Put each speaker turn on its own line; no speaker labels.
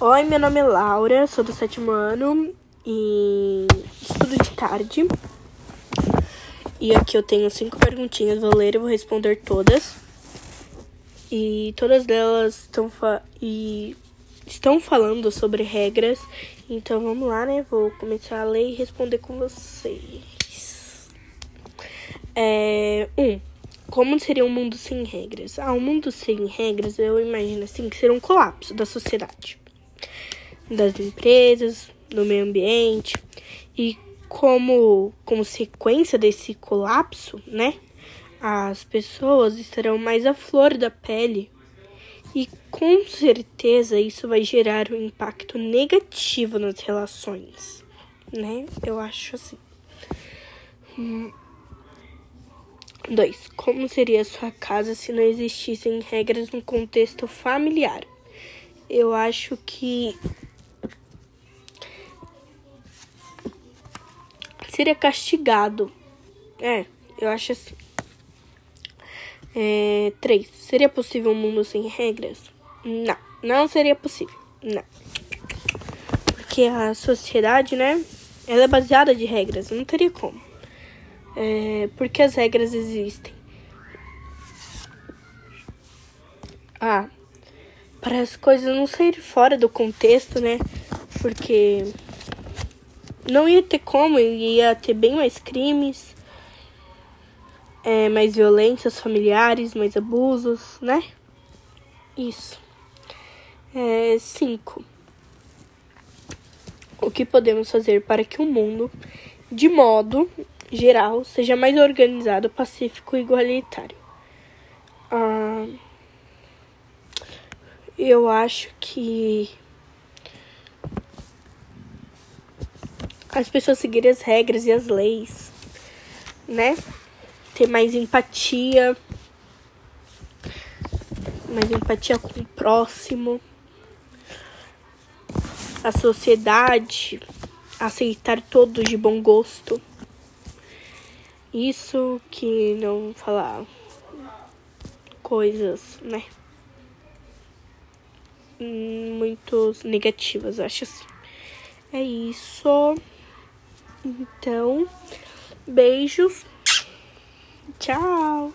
Oi, meu nome é Laura, sou do sétimo ano e estudo de tarde. E aqui eu tenho cinco perguntinhas, vou ler e vou responder todas. E todas elas estão, fa e estão falando sobre regras. Então vamos lá, né? Vou começar a ler e responder com vocês. É, um, como seria um mundo sem regras? Ah, um mundo sem regras, eu imagino assim, que seria um colapso da sociedade, das empresas, do meio ambiente. E como consequência desse colapso, né? As pessoas estarão mais à flor da pele. E com certeza isso vai gerar um impacto negativo nas relações, né? Eu acho assim. Hum. 2. Como seria sua casa se não existissem regras no contexto familiar? Eu acho que seria castigado. É, eu acho assim. É, 3. Seria possível um mundo sem regras? Não, não seria possível. Não. Porque a sociedade, né? Ela é baseada de regras, não teria como é, porque as regras existem. Ah, para as coisas não saírem fora do contexto, né? Porque não ia ter como, ia ter bem mais crimes, é, mais violências familiares, mais abusos, né? Isso. É, cinco. O que podemos fazer para que o mundo, de modo geral seja mais organizado, pacífico e igualitário. Ah, eu acho que as pessoas seguirem as regras e as leis, né? Ter mais empatia, mais empatia com o próximo, a sociedade, aceitar todos de bom gosto. Isso que não falar coisas, né? Muito negativas, acho assim. É isso. Então, beijos. Tchau.